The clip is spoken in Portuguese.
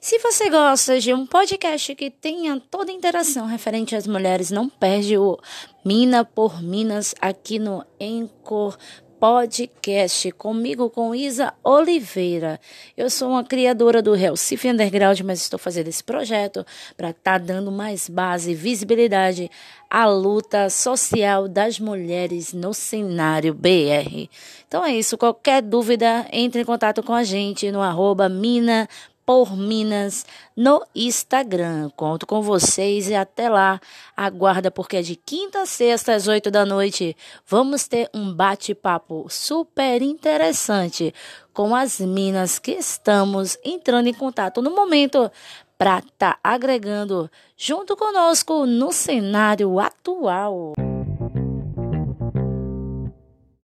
Se você gosta de um podcast que tenha toda a interação referente às mulheres, não perde o Mina por Minas aqui no Encore Podcast, comigo com Isa Oliveira. Eu sou uma criadora do Recife Underground, mas estou fazendo esse projeto para estar tá dando mais base e visibilidade à luta social das mulheres no cenário BR. Então é isso, qualquer dúvida, entre em contato com a gente no arroba mina por Minas no Instagram. Conto com vocês e até lá. Aguarda, porque é de quinta a sexta às oito da noite. Vamos ter um bate-papo super interessante com as minas que estamos entrando em contato no momento para estar tá agregando junto conosco no cenário atual.